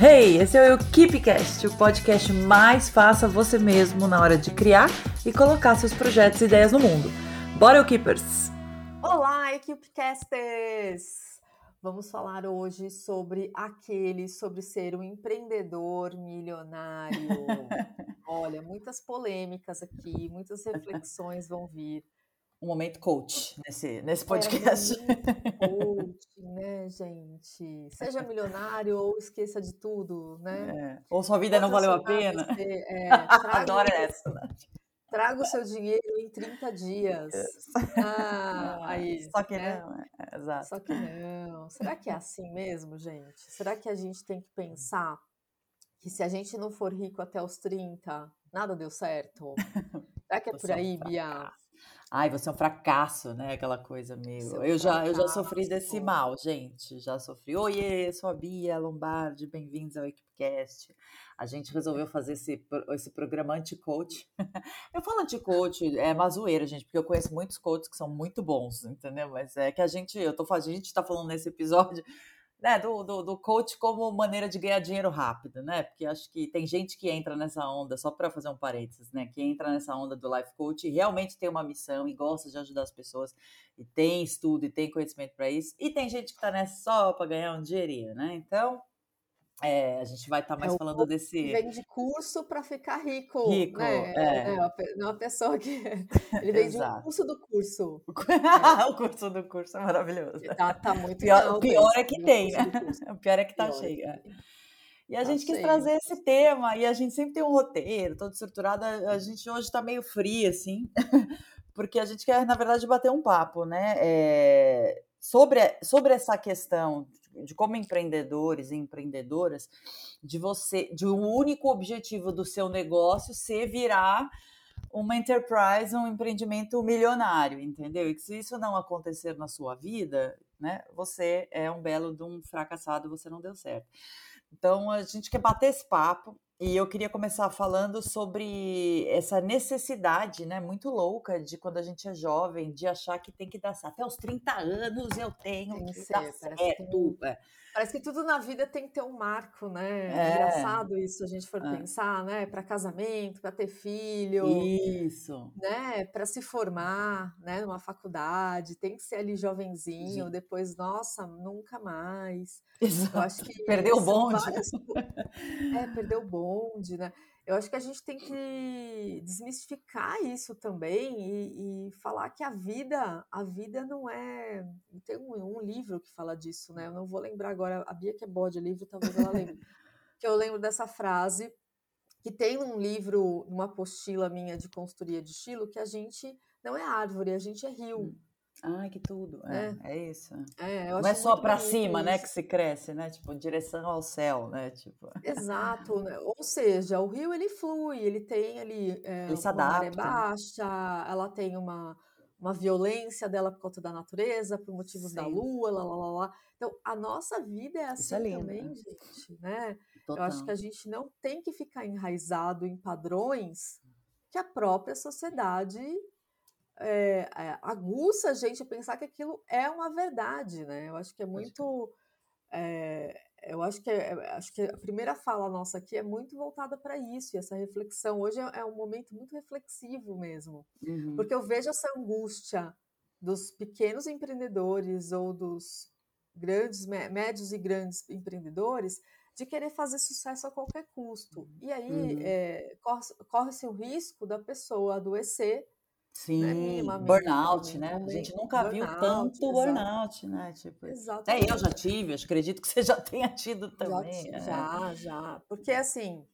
Hey, esse é o KeepCast, o podcast mais faça você mesmo na hora de criar e colocar seus projetos e ideias no mundo. Bora, Keepers! Olá, KeepCasters! Vamos falar hoje sobre aquele, sobre ser um empreendedor milionário. Olha, muitas polêmicas aqui, muitas reflexões vão vir um momento coach nesse, nesse podcast. É, coach, né, gente? Seja milionário ou esqueça de tudo, né? É. Ou sua vida não valeu a pena. é, Adoro essa. Né? Traga o seu dinheiro em 30 dias. Ah, aí, Só que né? não, é, exato. Só que não. Será que é assim mesmo, gente? Será que a gente tem que pensar que se a gente não for rico até os 30, nada deu certo? Será que é por aí, Bia? Ai, você é um fracasso, né? Aquela coisa meio. Eu já, eu já sofri desse mal, gente. Já sofri. Oiê, sou a Bia Lombardi, bem-vindos ao Equipcast. A gente resolveu fazer esse, esse programa anti-coach. Eu falo anti-coach, é uma zoeira, gente, porque eu conheço muitos coaches que são muito bons, entendeu? Mas é que a gente, eu tô, a gente tá falando nesse episódio né, do, do, do, coach como maneira de ganhar dinheiro rápido, né? Porque acho que tem gente que entra nessa onda, só para fazer um parênteses, né? Que entra nessa onda do life coach e realmente tem uma missão e gosta de ajudar as pessoas e tem estudo e tem conhecimento para isso. E tem gente que está nessa só para ganhar um dinheirinho, né? Então, é, a gente vai estar tá mais é falando desse. Vende curso para ficar rico. Rico, né? é. é. Não uma pessoa que. Ele vende o curso do curso. o curso do curso é maravilhoso. Tá, tá muito pior, O pior é que tem, né? O pior é que tá cheio. É. E a tá gente quis cheio. trazer esse tema, e a gente sempre tem um roteiro todo estruturado. A gente hoje está meio frio, assim, porque a gente quer, na verdade, bater um papo, né? É, sobre, sobre essa questão de como empreendedores e empreendedoras, de você, de um único objetivo do seu negócio ser virar uma enterprise, um empreendimento milionário, entendeu? E que se isso não acontecer na sua vida, né, você é um belo de um fracassado, você não deu certo. Então a gente quer bater esse papo e eu queria começar falando sobre essa necessidade, né, muito louca de quando a gente é jovem, de achar que tem que dar certo. Até os 30 anos eu tenho tem que, que dar certo. Que, é. Parece que tudo na vida tem que ter um marco, né? É. Engraçado isso, a gente for é. pensar, né? Para casamento, para ter filho. Isso. Né? Para se formar, né? Numa faculdade, tem que ser ali jovenzinho, Sim. depois, nossa, nunca mais. Exato. Eu acho que perdeu o bonde. Várias... É, perdeu o bonde, né? Eu acho que a gente tem que desmistificar isso também e, e, falar que a vida, a vida não é. Tem um, um, livro que fala disso, né? Eu não vou lembrar agora. A Bia que é boa de livro, talvez ela lembre. que eu lembro dessa frase que tem um livro, uma apostila minha de consultoria de estilo, que a gente não é árvore, a gente é rio. Hum. Ai, que tudo. É, é, é isso. É, Não é só para cima, isso. né, que se cresce, né? Tipo, direção ao céu, né? Tipo. Exato. Né? Ou seja, o rio ele flui, ele tem ali é, ele se adapta. maré baixa, ela tem uma, uma violência dela por conta da natureza, por motivos Sim. da lua, lá, lá, lá, lá. Então, a nossa vida é assim é lindo, também, né? gente, né? Total. Eu acho que a gente não tem que ficar enraizado em padrões que a própria sociedade é, aguça a gente a pensar que aquilo é uma verdade, né? Eu acho que é muito. É, eu acho que, é, acho que a primeira fala nossa aqui é muito voltada para isso, e essa reflexão. Hoje é, é, um momento muito reflexivo mesmo, uhum. porque eu vejo essa angústia dos pequenos empreendedores ou dos grandes, médios e grandes empreendedores de querer fazer sucesso a qualquer custo. E aí uhum. é, corre-se o risco da pessoa adoecer Sim, né? burnout, né? A gente nunca burnout, viu tanto exato. burnout, né? Tipo, até eu já tive, acredito que você já tenha tido também. Já, é. já, já. Porque assim,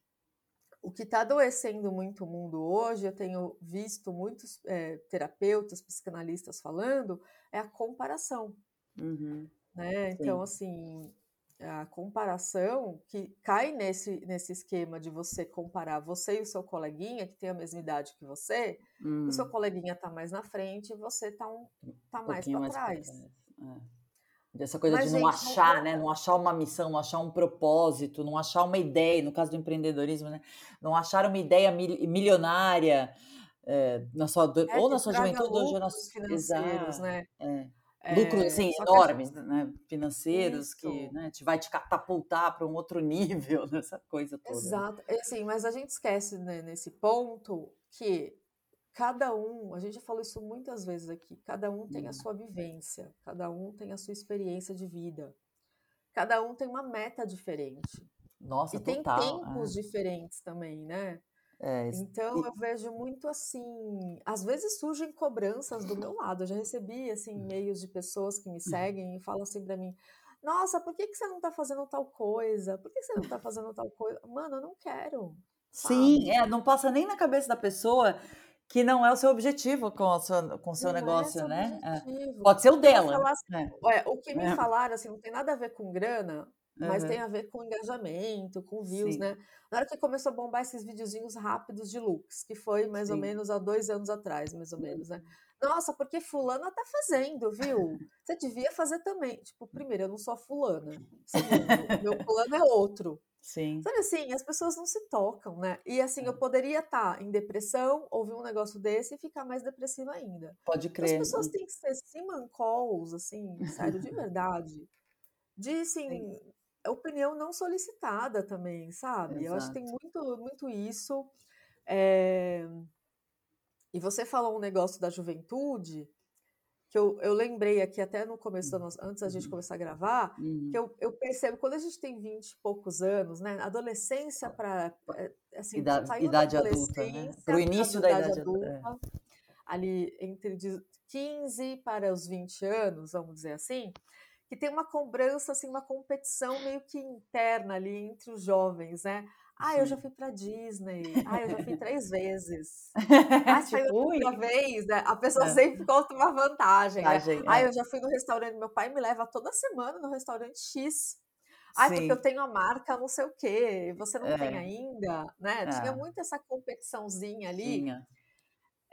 o que está adoecendo muito o mundo hoje, eu tenho visto muitos é, terapeutas, psicanalistas falando, é a comparação. Uhum. Né? Então, assim, a comparação que cai nesse, nesse esquema de você comparar você e o seu coleguinha, que tem a mesma idade que você, hum. o seu hum. coleguinha está mais na frente e você está um, tá um mais para trás. É. Dessa coisa Mas, de não gente, achar, não... né? Não achar uma missão, não achar um propósito, não achar uma ideia, no caso do empreendedorismo, né? Não achar uma ideia milionária é, na sua, é, ou na sua juventude ou na financeiros, Exato. né? É. Lucros, assim, enormes, gente... né? Financeiros, Isso. que né, te vai te catapultar para um outro nível, nessa coisa toda. Exato. Assim, mas a gente esquece né, nesse ponto que cada um, a gente já falou isso muitas vezes aqui, cada um tem a hum. sua vivência, cada um tem a sua experiência de vida, cada um tem uma meta diferente. Nossa, e total. tem tempos é. diferentes também, né? É, então e... eu vejo muito assim, às vezes surgem cobranças do meu lado. Eu já recebi assim hum. e-mails de pessoas que me hum. seguem e falam assim para mim: "Nossa, por que que você não tá fazendo tal coisa? Por que você não tá fazendo tal coisa?" Mano, eu não quero. Sim, sabe? é, não passa nem na cabeça da pessoa que não é o seu objetivo com o seu, com o seu não negócio, é né? É. Pode ser o dela. Assim, é. o que me é. falaram assim, não tem nada a ver com grana, mas uhum. tem a ver com engajamento, com views, Sim. né? Na hora que começou a bombar esses videozinhos rápidos de looks, que foi mais Sim. ou menos há dois anos atrás, mais ou menos, né? Nossa, porque fulana tá fazendo, viu? Você devia fazer também. Tipo, primeiro, eu não sou a fulana. Segundo, meu fulano é outro. Sim. Sabe assim, as pessoas não se tocam, né? E assim, eu é. poderia estar tá em depressão, ouvir um negócio desse e ficar mais depressiva ainda. Pode crer. As pessoas têm que ser simancals, assim, sério, de verdade. De, assim, Sim. Opinião não solicitada também, sabe? Exato. Eu acho que tem muito, muito isso. É... E você falou um negócio da juventude, que eu, eu lembrei aqui até no começo, nossa, antes da gente uhum. começar a gravar, uhum. que eu, eu percebo, quando a gente tem 20 e poucos anos, né, adolescência para, é, assim, idade, idade adulta, né? Para o início da idade adulta, é. adulta ali entre 15 para os 20 anos, vamos dizer assim, que tem uma cobrança, assim, uma competição meio que interna ali entre os jovens, né? Ah, eu já fui para Disney. Ah, eu já fui três vezes. Ah, tipo, foi uma vez, né? A pessoa é. sempre conta uma vantagem. Né? Ah, eu já fui no restaurante. Meu pai me leva toda semana no restaurante X. Ah, porque eu tenho a marca não sei o quê. Você não é. tem ainda, né? É. Tinha muito essa competiçãozinha ali. Tinha.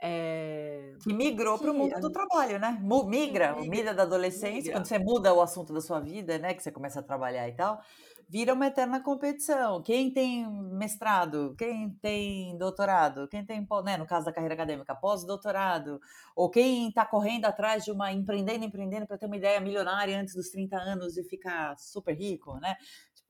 É... Que migrou para o mundo do trabalho, né? Migra, migra, da adolescência, migra. quando você muda o assunto da sua vida, né? Que você começa a trabalhar e tal vira uma eterna competição. Quem tem mestrado, quem tem doutorado, quem tem, né, no caso da carreira acadêmica, pós-doutorado, ou quem está correndo atrás de uma empreendendo, empreendendo para ter uma ideia milionária antes dos 30 anos e ficar super rico, né?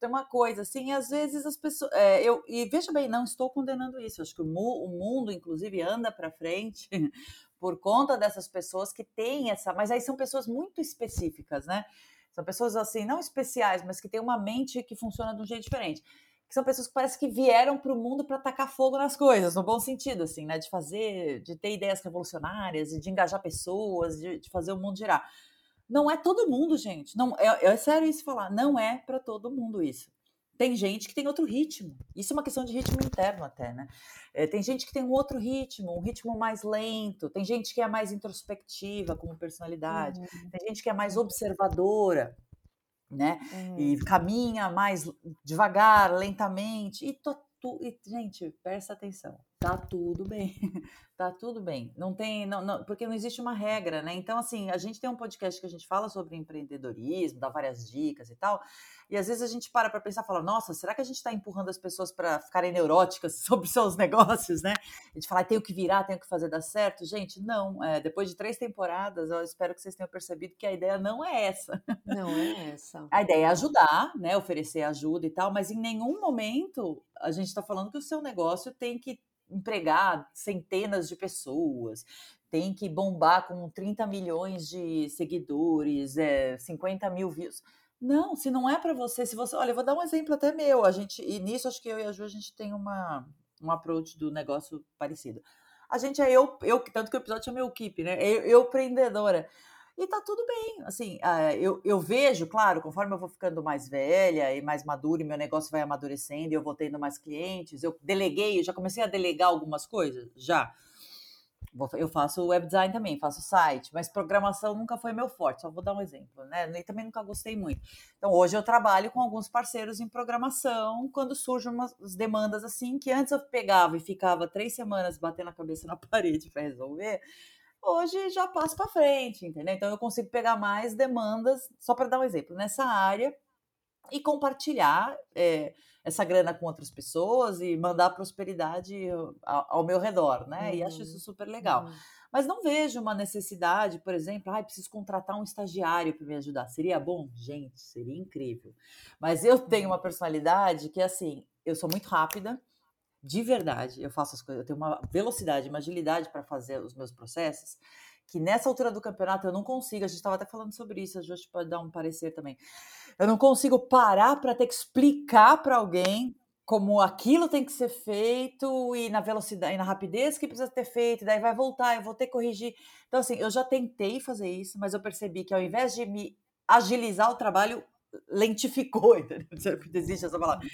Tem uma coisa assim, às vezes as pessoas. É, eu, e veja bem, não estou condenando isso. Acho que o, mu, o mundo, inclusive, anda para frente por conta dessas pessoas que têm essa. Mas aí são pessoas muito específicas, né? São pessoas assim, não especiais, mas que têm uma mente que funciona de um jeito diferente. Que são pessoas que parece que vieram para o mundo para tacar fogo nas coisas, no bom sentido, assim, né? De fazer, de ter ideias revolucionárias, de engajar pessoas, de, de fazer o mundo girar. Não é todo mundo, gente. Não é, é sério isso falar. Não é para todo mundo isso. Tem gente que tem outro ritmo. Isso é uma questão de ritmo interno até, né? É, tem gente que tem um outro ritmo, um ritmo mais lento. Tem gente que é mais introspectiva como personalidade. Uhum. Tem gente que é mais observadora, né? Uhum. E caminha mais devagar, lentamente. E, to, tu, e gente, presta atenção. Tá tudo bem. tá tudo bem. Não tem, não, não, porque não existe uma regra, né? Então, assim, a gente tem um podcast que a gente fala sobre empreendedorismo, dá várias dicas e tal. E às vezes a gente para para pensar, fala, nossa, será que a gente está empurrando as pessoas para ficarem neuróticas sobre seus negócios, né? A gente fala, tenho que virar, tenho que fazer dar certo. Gente, não. É, depois de três temporadas, eu espero que vocês tenham percebido que a ideia não é essa. Não é essa. A ideia é ajudar, né? Oferecer ajuda e tal, mas em nenhum momento a gente está falando que o seu negócio tem que empregar centenas de pessoas, tem que bombar com 30 milhões de seguidores, é, 50 mil views. Não, se não é para você, se você. Olha, eu vou dar um exemplo até meu. A gente, e nisso acho que eu e a Ju, a gente tem uma, um approach do negócio parecido. A gente é eu, eu tanto que o episódio chama Equipe, né? Eu, eu empreendedora. E tá tudo bem. Assim, eu, eu vejo, claro, conforme eu vou ficando mais velha e mais madura, e meu negócio vai amadurecendo, eu vou tendo mais clientes, eu deleguei, eu já comecei a delegar algumas coisas, já. Eu faço web design também, faço site, mas programação nunca foi meu forte, só vou dar um exemplo, né? E também nunca gostei muito. Então, hoje eu trabalho com alguns parceiros em programação, quando surgem umas demandas assim, que antes eu pegava e ficava três semanas batendo a cabeça na parede para resolver, hoje já passo para frente, entendeu? Então, eu consigo pegar mais demandas, só para dar um exemplo, nessa área e compartilhar. É, essa grana com outras pessoas e mandar prosperidade ao, ao meu redor, né? Uhum. E acho isso uhum, super legal. Uhum. Mas não vejo uma necessidade, por exemplo, ah, preciso contratar um estagiário para me ajudar. Seria bom? Gente, seria incrível. Mas eu tenho uma personalidade que, assim, eu sou muito rápida, de verdade, eu faço as coisas, eu tenho uma velocidade, uma agilidade para fazer os meus processos, que nessa altura do campeonato eu não consigo, a gente estava até falando sobre isso, a gente pode dar um parecer também. Eu não consigo parar para ter que explicar para alguém como aquilo tem que ser feito e na velocidade e na rapidez que precisa ter feito, daí vai voltar, eu vou ter que corrigir. Então, assim, eu já tentei fazer isso, mas eu percebi que ao invés de me agilizar o trabalho, lentificou, entendeu? Existe essa palavra.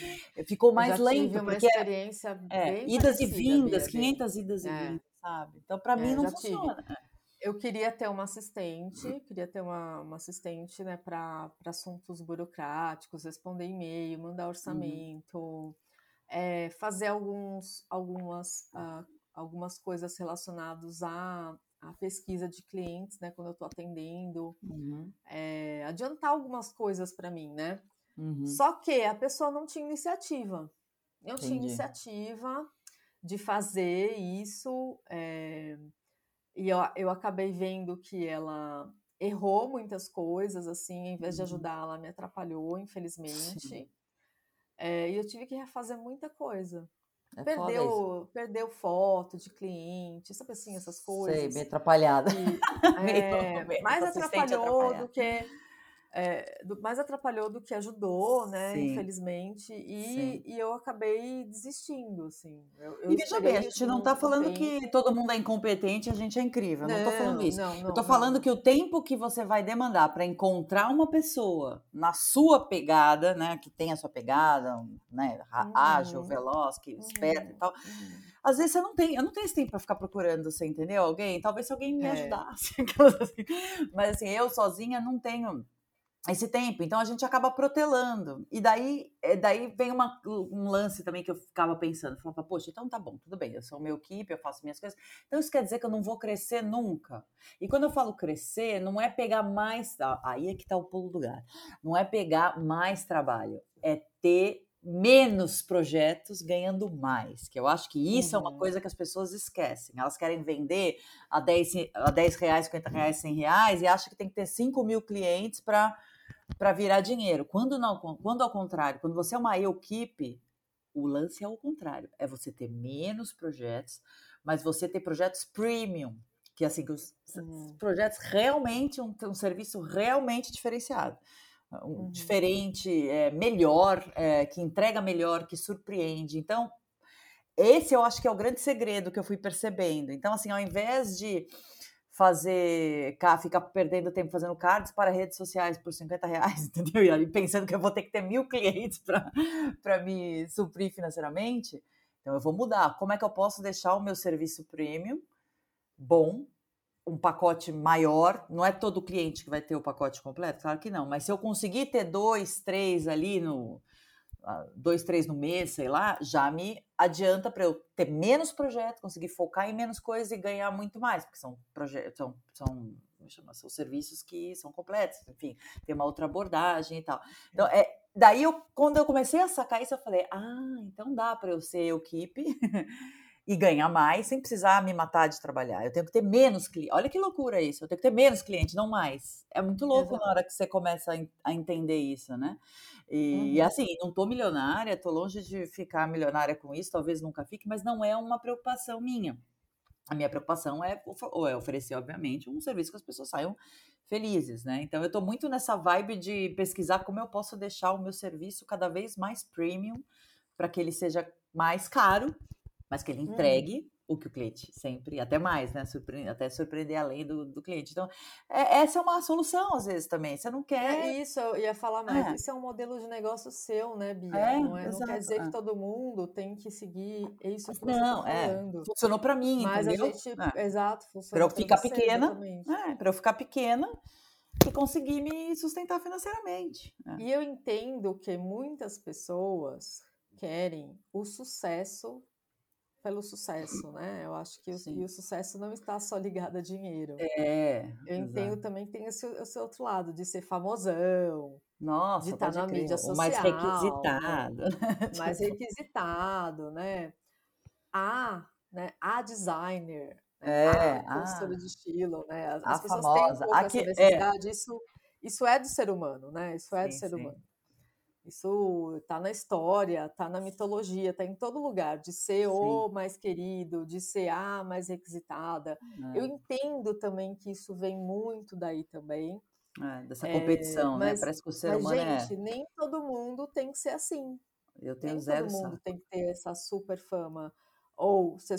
Ficou mais lento. uma porque é experiência é, idas e vindas, 500 idas e é. vindas, sabe? Então, para é, mim, não funciona. Tive. Eu queria ter uma assistente, queria ter uma, uma assistente né, para assuntos burocráticos, responder e-mail, mandar uhum. orçamento, uhum é, fazer alguns, algumas, uh, algumas coisas relacionadas à, à, pesquisa de clientes, né, quando eu estou atendendo, uhum. é, adiantar algumas coisas para mim, né? Uhum. Só que a pessoa não tinha iniciativa. Eu Entendi. tinha iniciativa de fazer isso, é, e eu, eu acabei vendo que ela errou muitas coisas, assim, em vez de uhum. ajudar, ela me atrapalhou, infelizmente. É, e eu tive que refazer muita coisa. É perdeu, perdeu foto de cliente, sabe assim, essas coisas. Sei, meio atrapalhada. E, é, mais atrapalhou do que é, do, mais atrapalhou do que ajudou, né? Sim. Infelizmente. E, e, eu acabei desistindo, assim. Eu, eu e veja bem, a gente não está falando que todo mundo é incompetente, a gente é incrível. Não, não tô falando isso. Não, não, eu estou falando que o tempo que você vai demandar para encontrar uma pessoa na sua pegada, né? Que tem a sua pegada, né? Ágil, uhum. veloz, que esperta e tal. Uhum. Às vezes você não tem, eu não tenho esse tempo para ficar procurando, você entendeu? Alguém? Talvez se alguém me é. ajudasse. Assim. Mas assim, eu sozinha não tenho esse tempo. Então a gente acaba protelando. E daí, eh, daí vem uma, um lance também que eu ficava pensando. Falava, poxa, então tá bom, tudo bem, eu sou meu equipe, eu faço minhas coisas. Então isso quer dizer que eu não vou crescer nunca. E quando eu falo crescer, não é pegar mais. Aí é que tá o pulo do gato. Não é pegar mais trabalho, é ter menos projetos ganhando mais, que eu acho que isso uhum. é uma uhum. coisa que as pessoas esquecem. Elas querem vender a 10, a 10 reais, 50 reais, 100 reais e acham que tem que ter 5 mil clientes para para virar dinheiro. Quando não, quando ao contrário, quando você é uma equipe, o lance é o contrário, é você ter menos projetos, mas você ter projetos premium, que assim, os uhum. projetos realmente um, um serviço realmente diferenciado. Um, uhum. Diferente, é, melhor, é, que entrega melhor, que surpreende. Então, esse eu acho que é o grande segredo que eu fui percebendo. Então, assim, ao invés de fazer, ficar perdendo tempo fazendo cards para redes sociais por 50 reais, entendeu? E pensando que eu vou ter que ter mil clientes para me suprir financeiramente. Então eu vou mudar. Como é que eu posso deixar o meu serviço premium bom, um pacote maior? Não é todo cliente que vai ter o pacote completo, claro que não. Mas se eu conseguir ter dois, três ali no dois, três no mês, sei lá, já me adianta para eu ter menos projetos, conseguir focar em menos coisas e ganhar muito mais, porque são projetos, são, são, chama, são serviços que são completos, enfim, tem uma outra abordagem e tal. Então, é, daí eu, quando eu comecei a sacar isso, eu falei, ah, então dá para eu ser equipe e ganhar mais sem precisar me matar de trabalhar. Eu tenho que ter menos clientes. Olha que loucura isso. Eu tenho que ter menos clientes, não mais. É muito louco Exato. na hora que você começa a, entender isso, né? E, uhum. assim, não tô milionária, tô longe de ficar milionária com isso, talvez nunca fique, mas não é uma preocupação minha. A minha preocupação é, é oferecer, obviamente, um serviço que as pessoas saiam felizes, né? Então eu tô muito nessa vibe de pesquisar como eu posso deixar o meu serviço cada vez mais premium para que ele seja mais caro mas que ele uhum. entregue hum. O que o cliente sempre, até mais, né? Surpreende, até surpreender além do, do cliente. Então, é, essa é uma solução, às vezes, também. Você não é quer. É isso, eu ia falar mais. É. Isso é um modelo de negócio seu, né, Bia? É, não, é, não quer dizer que é. todo mundo tem que seguir isso que não, você tá é. falando. Funcionou para mim, Mas entendeu? a gente, exato, funcionou para eu ficar pequena. É, para eu ficar pequena e conseguir me sustentar financeiramente. E eu entendo que muitas pessoas querem o sucesso pelo sucesso, né? Eu acho que o, e o sucesso não está só ligado a dinheiro. É. Eu entendo também que tem esse, esse outro lado de ser famosão. Nossa, de estar na crer. mídia social. mais requisitado. Né? Mais requisitado, né? A, né? A designer, É, ah, consultora de estilo, né? As, as pessoas famosa. têm um pouco Aqui, essa é. necessidade, é. isso, isso é do ser humano, né? Isso é sim, do ser sim. humano. Isso está na história, está na mitologia, está em todo lugar, de ser Sim. o mais querido, de ser a mais requisitada. É. Eu entendo também que isso vem muito daí também. É, dessa competição, é, mas, né? Parece que o ser mas, humano é gente, é... nem todo mundo tem que ser assim. Eu tenho nem zero todo mundo tem que ter essa super fama ou ser,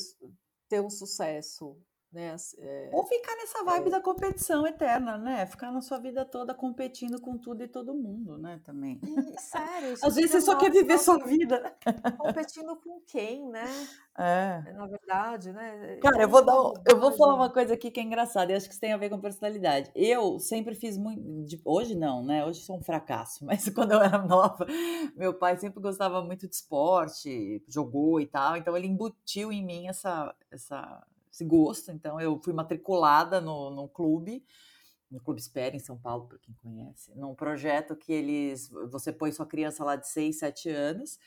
ter um sucesso né? É, Ou ficar nessa vibe é, da competição eterna, né? Ficar na sua vida toda competindo com tudo e todo mundo, né? Também. E, sério. Às vezes você só quer viver sua vida. Competindo com quem, né? É. Na verdade, né? Cara, eu vou dar, eu vou falar uma coisa aqui que é engraçada. Eu acho que isso tem a ver com personalidade. Eu sempre fiz muito, hoje não, né? Hoje sou um fracasso. Mas quando eu era nova, meu pai sempre gostava muito de esporte, jogou e tal. Então ele embutiu em mim essa, essa esse gosto. Então, eu fui matriculada no, no clube, no Clube Espera, em São Paulo, para quem conhece, num projeto que eles. Você põe sua criança lá de 6, 7 anos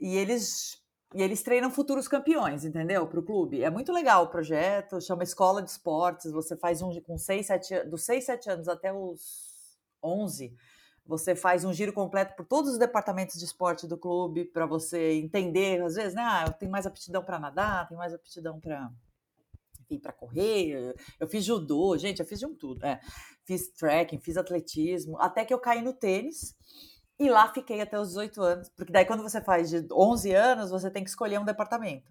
e eles. E eles treinam futuros campeões, entendeu? Para o clube. É muito legal o projeto, chama Escola de Esportes. Você faz um com 6, 7 dos 6, 7 anos até os 11 você faz um giro completo por todos os departamentos de esporte do clube para você entender, às vezes, né? Ah, eu tenho mais aptidão para nadar, tenho mais aptidão para enfim, para correr. Eu fiz judô, gente, eu fiz de um tudo. É. Fiz trekking, fiz atletismo, até que eu caí no tênis. E lá fiquei até os 18 anos, porque daí quando você faz de 11 anos, você tem que escolher um departamento.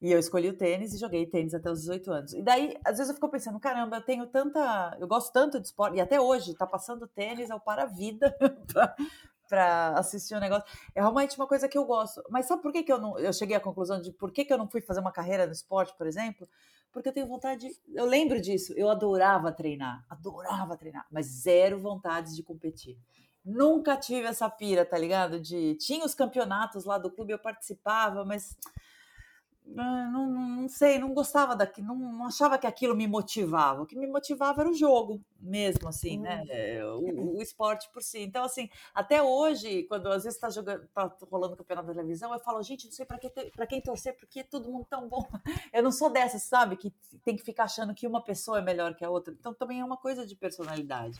E eu escolhi o tênis e joguei tênis até os 18 anos. E daí, às vezes eu fico pensando, caramba, eu tenho tanta. Eu gosto tanto de esporte, e até hoje, tá passando tênis é o para-vida para assistir o um negócio. É realmente uma coisa que eu gosto. Mas sabe por que, que eu não. Eu cheguei à conclusão de por que, que eu não fui fazer uma carreira no esporte, por exemplo? Porque eu tenho vontade. Eu lembro disso, eu adorava treinar, adorava treinar, mas zero vontade de competir. Nunca tive essa pira, tá ligado? De tinha os campeonatos lá do clube, eu participava, mas não, não, não, sei, não gostava daquilo, não, não, achava que aquilo me motivava. O que me motivava era o jogo mesmo, assim, hum. né? É, o, o, esporte por si. Então, assim, até hoje, quando às vezes está jogando, tá rolando campeonato da televisão, eu falo, gente, não sei para que, para quem torcer, porque é todo mundo tão bom. Eu não sou dessas, sabe? Que tem que ficar achando que uma pessoa é melhor que a outra. Então, também é uma coisa de personalidade.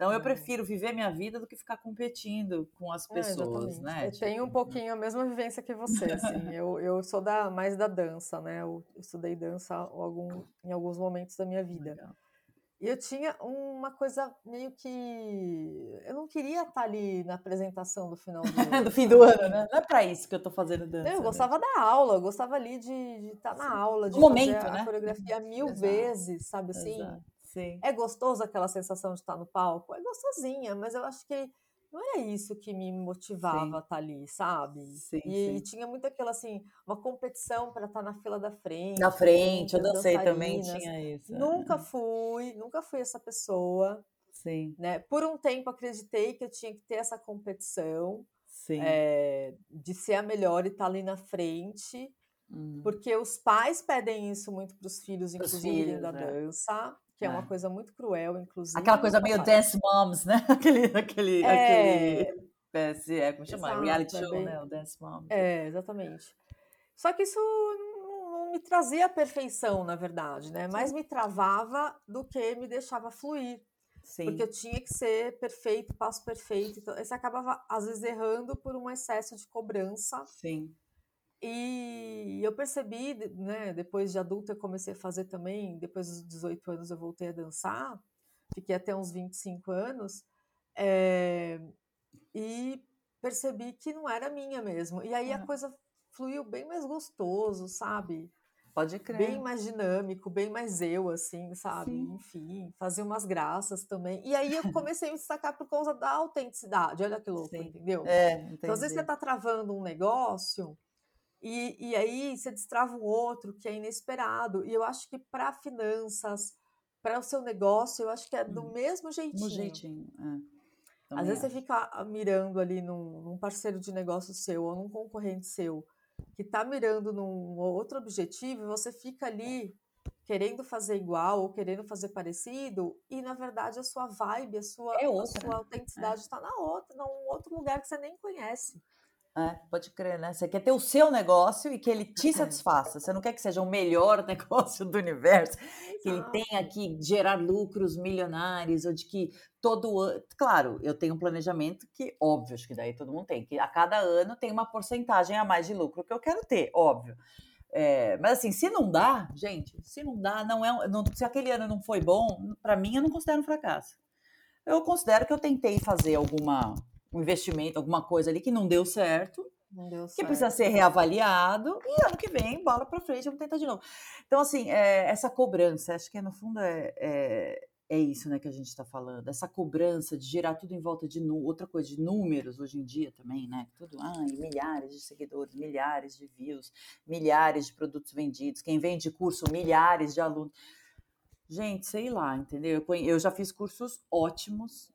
Então eu uhum. prefiro viver minha vida do que ficar competindo com as é, pessoas, é, né? Eu tipo... tenho um pouquinho a mesma vivência que você, assim. eu, eu sou da mais da dança, né? Eu estudei dança algum, em alguns momentos da minha vida. Legal. E eu tinha uma coisa meio que. Eu não queria estar ali na apresentação do final do ano. do fim do ano, né? Não é para isso que eu estou fazendo dança. Eu né? gostava né? da aula, eu gostava ali de, de estar na aula, de momento, fazer a né? coreografia mil Exato. vezes, sabe assim? Exato. Sim. É gostoso aquela sensação de estar no palco? É gostosinha, mas eu acho que não era isso que me motivava sim. a estar ali, sabe? Sim, e, sim. e, tinha muito aquela assim, uma competição para estar na fila da frente. Na frente, eu dancei também, tinha isso. Nunca fui, nunca fui essa pessoa. Sim. Né? Por um tempo acreditei que eu tinha que ter essa competição. Sim. É, de ser a melhor e estar ali na frente. Hum. Porque os pais pedem isso muito para os filhos, inclusive filhos, da é. dança que é, é uma coisa muito cruel, inclusive. Aquela coisa meio Dance Moms, né? Aquele, aquele, é... aquele é, como chama? Exato, Reality show, bem... né? O Dance Moms. É, exatamente. Só que isso não, não me trazia a perfeição, na verdade, né? Mais me travava do que me deixava fluir. Sim. Porque eu tinha que ser perfeito, passo perfeito. Então, você acabava, às vezes, errando por um excesso de cobrança. Sim. E eu percebi, né, depois de adulta eu comecei a fazer também, depois dos 18 anos eu voltei a dançar, fiquei até uns 25 anos, é, e percebi que não era minha mesmo. E aí a coisa fluiu bem mais gostoso, sabe? Pode crer. Bem mais dinâmico, bem mais eu, assim, sabe? Sim. Enfim, fazer umas graças também. E aí eu comecei a me destacar por causa da autenticidade. Olha que louco, Sim. entendeu? É, então, às vezes você tá travando um negócio e, e aí você destrava um outro que é inesperado. E eu acho que para finanças, para o seu negócio, eu acho que é do hum, mesmo jeitinho. Do jeitinho, é. Às vezes acho. você fica mirando ali num, num, parceiro de negócio seu ou num concorrente seu que está mirando num outro objetivo e você fica ali querendo fazer igual ou querendo fazer parecido e na verdade a sua vibe, a sua, é a sua autenticidade está é. na outra, num outro lugar que você nem conhece. É, pode crer, né? Você quer ter o seu negócio e que ele te satisfaça. Você não quer que seja o melhor negócio do universo, que ele tenha que gerar lucros milionários, ou de que todo ano. Claro, eu tenho um planejamento que, óbvio, acho que daí todo mundo tem, que a cada ano tem uma porcentagem a mais de lucro que eu quero ter, óbvio. É, mas assim, se não dá, gente, se não dá, não é. Não, se aquele ano não foi bom, para mim eu não considero um fracasso. Eu considero que eu tentei fazer alguma um investimento, alguma coisa ali que não deu certo, que precisa ser reavaliado e ano que vem, bola para frente, vamos tentar de novo. Então, assim, é, essa cobrança, acho que no fundo é, é, é isso né, que a gente está falando, essa cobrança de girar tudo em volta de outra coisa, de números hoje em dia também, né? Tudo, ai, milhares de seguidores, milhares de views, milhares de produtos vendidos, quem vende curso, milhares de alunos. Gente, sei lá, entendeu? Eu já fiz cursos ótimos,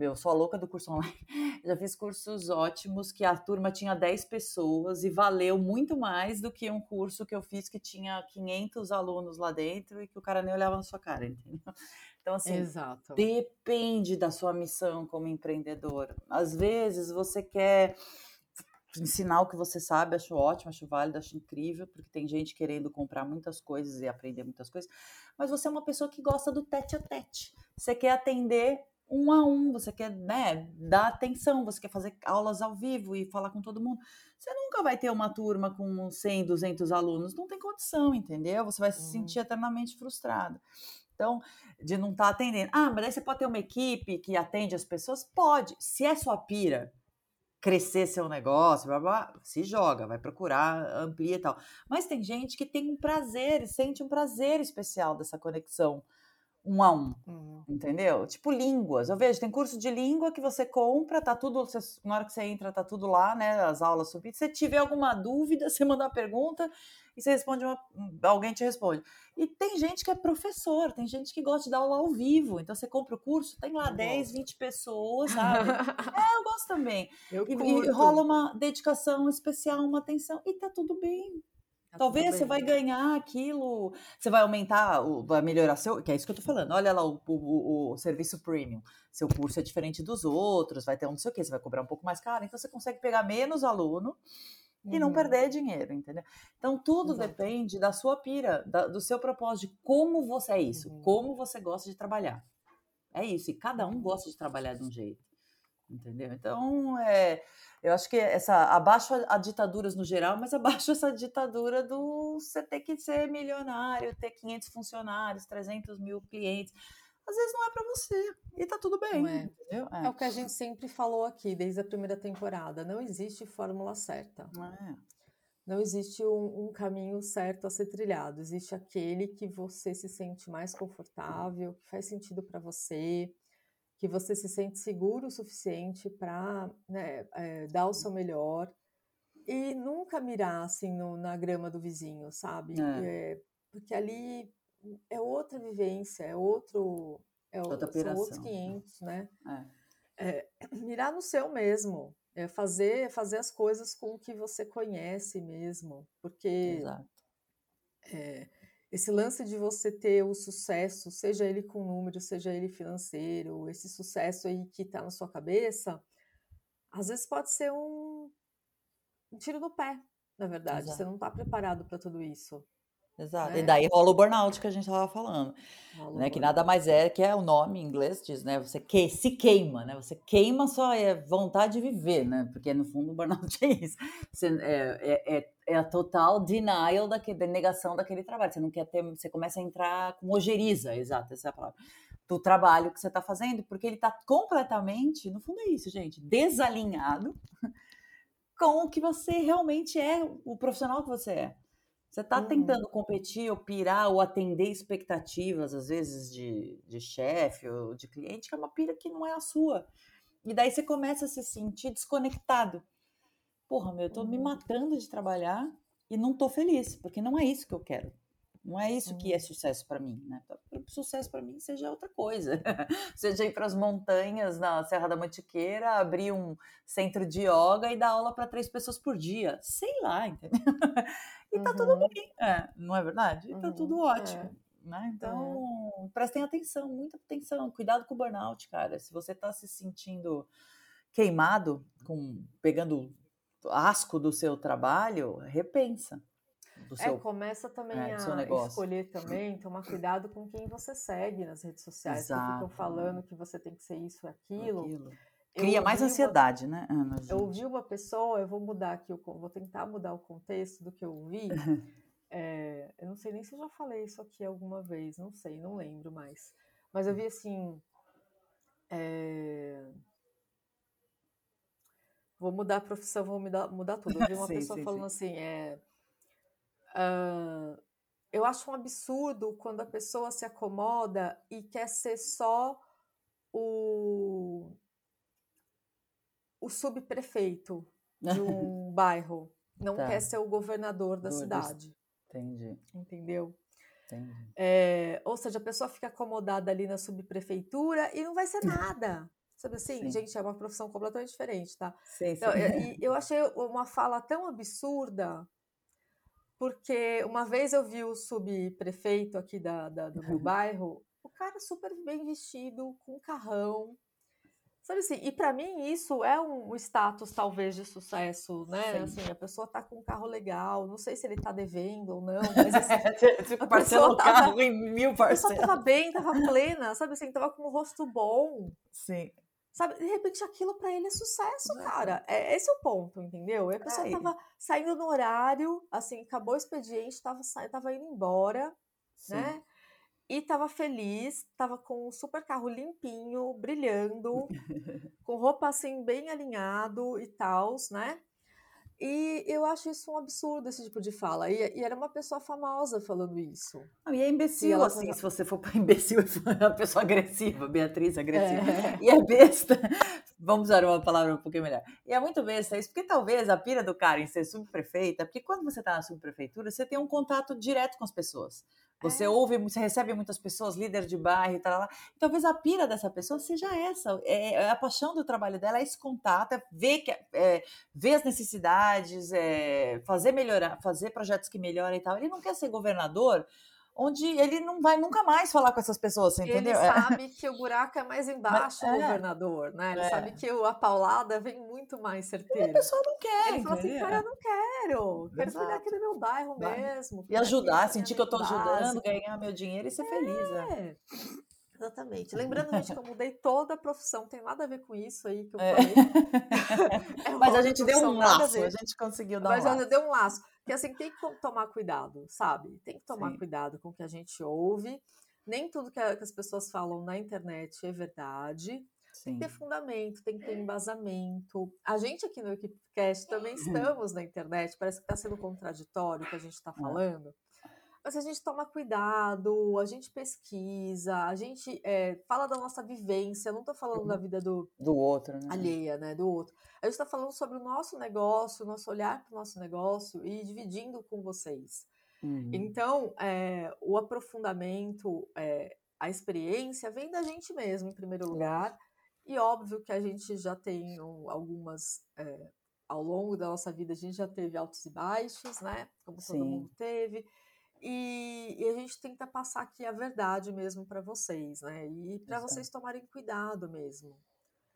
eu sou a louca do curso online, já fiz cursos ótimos que a turma tinha 10 pessoas e valeu muito mais do que um curso que eu fiz que tinha 500 alunos lá dentro e que o cara nem olhava na sua cara, entendeu? Então, assim, Exato. depende da sua missão como empreendedor. Às vezes você quer ensinar o que você sabe, acho ótimo, acho válido, acho incrível, porque tem gente querendo comprar muitas coisas e aprender muitas coisas, mas você é uma pessoa que gosta do tete a tete. Você quer atender um a um, você quer né, dar atenção, você quer fazer aulas ao vivo e falar com todo mundo. Você nunca vai ter uma turma com 100, 200 alunos, não tem condição, entendeu? Você vai se sentir eternamente frustrado. Então, de não estar tá atendendo. Ah, mas aí você pode ter uma equipe que atende as pessoas? Pode. Se é sua pira crescer seu negócio, blá, blá, se joga, vai procurar, amplia e tal. Mas tem gente que tem um prazer, sente um prazer especial dessa conexão um a um, uhum. entendeu? Tipo línguas. Eu vejo, tem curso de língua que você compra, tá tudo, você, na hora que você entra, tá tudo lá, né? As aulas subidas. Se tiver alguma dúvida, você manda uma pergunta e você responde uma, alguém te responde. E tem gente que é professor, tem gente que gosta de dar aula ao vivo. Então você compra o curso, tem lá eu 10, gosto. 20 pessoas, sabe? é, eu gosto também. Eu e, e rola uma dedicação especial, uma atenção, e tá tudo bem. Tá Talvez você vai ganhar aquilo, você vai aumentar, vai melhorar seu. Que é isso que eu tô falando. Olha lá o, o, o, serviço premium. Seu curso é diferente dos outros, vai ter um não sei o quê, você vai cobrar um pouco mais caro, então você consegue pegar menos aluno e uhum. não perder dinheiro, entendeu? Então tudo Exato. depende da sua pira, da, do seu propósito, de como você é isso, uhum. como você gosta de trabalhar. É isso, e cada um gosta de trabalhar de um jeito, entendeu? Então, é eu acho que essa abaixo a, a ditaduras no geral, mas abaixo essa ditadura do você ter que ser milionário, ter 500 funcionários, 300 mil clientes. Às vezes não é para você e tá tudo bem. É. É. é. o que a gente sempre falou aqui desde a primeira temporada. Não existe fórmula certa. É. Não existe um, um, caminho certo a ser trilhado. Existe aquele que você se sente mais confortável, que faz sentido para você, que você se sente seguro o suficiente para né, é, dar o seu melhor e nunca mirar assim no, na grama do vizinho, sabe? É. É, porque ali é outra vivência, é outro, é outra são outros 500, né? É. mirar no seu mesmo, é fazer fazer as coisas com o que você conhece mesmo, porque Exato. É, esse lance de você ter o sucesso, seja ele com número, seja ele financeiro, esse sucesso aí que está na sua cabeça, às vezes pode ser um, um tiro no pé, na verdade. Exato. Você não está preparado para tudo isso. Exato. Né? E daí rola o burnout que a gente estava falando, né? Que nada mais é que é o nome em inglês diz, né? Você que, se queima, né? Você queima sua é, vontade de viver, né? Porque no fundo o burnout é isso. Você, é, é, é, é a total denial daquele, negação daquele trabalho. Você não quer ter, você começa a entrar com ojeriza, exato, essa é a palavra, do trabalho que você está fazendo, porque ele está completamente, no fundo é isso, gente, desalinhado com o que você realmente é, o profissional que você é. Você está uhum. tentando competir ou pirar ou atender expectativas, às vezes, de, de chefe ou de cliente, que é uma pira que não é a sua. E daí você começa a se sentir desconectado. Porra, meu, eu tô me uhum. matando de trabalhar e não tô feliz, porque não é isso que eu quero. Não é isso que é sucesso para mim, né? Sucesso para mim seja outra coisa. seja ir para as montanhas na Serra da Mantiqueira, abrir um centro de yoga e dar aula para três pessoas por dia. Sei lá, entendeu? e tá uhum. tudo bem, é, não é verdade? E tá uhum. tudo ótimo. É. Né? Então, é. prestem atenção, muita atenção, cuidado com o burnout, cara. Se você tá se sentindo queimado, com pegando asco do seu trabalho, repensa. Do é, seu, começa também é, a escolher também, tomar cuidado com quem você segue nas redes sociais, Exato. que ficam falando que você tem que ser isso e aquilo. aquilo. Cria mais ansiedade, uma, né, Ana? Eu ouvi uma pessoa, eu vou mudar aqui, vou tentar mudar o contexto do que eu ouvi. é, eu não sei nem se eu já falei isso aqui alguma vez, não sei, não lembro mais. Mas eu vi assim. É, vou mudar a profissão, vou mudar, mudar tudo. Eu vi uma sim, pessoa sim, falando sim. assim, é, uh, eu acho um absurdo quando a pessoa se acomoda e quer ser só o o subprefeito de um bairro, não tá. quer ser o governador da cidade. Entendi. Entendeu? Entendi. É, ou seja, a pessoa fica acomodada ali na subprefeitura e não vai ser nada. Sabe assim? Sim. Gente, é uma profissão completamente diferente, tá? Sim, sim. Então, eu, eu achei uma fala tão absurda, porque uma vez eu vi o subprefeito aqui da, da do meu bairro, o cara super bem vestido, com carrão, Sabe assim, e para mim isso é um status talvez de sucesso, né? Sim. Assim, a pessoa tá com um carro legal, não sei se ele tá devendo ou não, mas assim, tipo, parcela o carro em mil parcelas. A pessoa tava bem, tava plena, sabe assim, tava com um rosto bom. Sim. Sabe, de repente aquilo para ele é sucesso, cara. É, esse é o ponto, entendeu? E a pessoa é. tava saindo no horário, assim, acabou o expediente, tava, tava indo embora, Sim. né? E tava feliz, tava com um super carro limpinho, brilhando, com roupa assim bem alinhado e tal, né? E eu acho isso um absurdo, esse tipo de fala. E, e era uma pessoa famosa falando isso. Não, e é imbecil, ela... assim, se você for para imbecil, é uma pessoa agressiva, Beatriz agressiva. É. E é besta. Vamos usar uma palavra um pouquinho melhor. E é muito besta isso, porque talvez a pira do cara em ser subprefeita, porque quando você está na subprefeitura, você tem um contato direto com as pessoas. Você é. ouve, você recebe muitas pessoas, líder de bairro e tal. Talvez a pira dessa pessoa seja essa. É, é, a paixão do trabalho dela é esse contato, é ver, que, é, ver as necessidades, é, fazer melhorar, fazer projetos que melhoram e tal. Ele não quer ser governador onde ele não vai nunca mais falar com essas pessoas, você entendeu? Ele é. sabe que o buraco é mais embaixo do é. governador, né? Ele é. sabe que a paulada vem muito mais certeira. E a pessoa não quer. Ele fala assim, cara, eu não quero. Quero cuidar aqui do meu bairro mesmo. E ajudar, sentir que eu estou ajudando, ganhar meu dinheiro e ser feliz. É. Exatamente. Lembrando, gente, que eu mudei toda a profissão, tem nada a ver com isso aí que eu é. falei. É. Mas a gente deu um laço, a, a, gente conseguiu dar Mas um laço. Mas deu um laço. Porque assim, tem que tomar cuidado, sabe? Tem que tomar Sim. cuidado com o que a gente ouve. Nem tudo que, as pessoas falam na internet é verdade. Sim. Tem que ter fundamento, tem que ter embasamento. A gente aqui no Equipcast também estamos na internet, parece que está sendo contraditório o que a gente está falando. Mas a gente toma cuidado, a gente pesquisa, a gente é, fala da nossa vivência, não estou falando da uhum. vida do, do outro, né? alheia, né? Do outro. A gente está falando sobre o nosso negócio, o nosso olhar para o nosso negócio e dividindo com vocês. Uhum. Então, é, o aprofundamento, é, a experiência vem da gente mesmo, em primeiro lugar. E óbvio que a gente já tem algumas. É, ao longo da nossa vida, a gente já teve altos e baixos, né? Como Sim. todo mundo teve. E, e, a gente tenta passar aqui a verdade mesmo para vocês, né? E para vocês tomarem cuidado mesmo.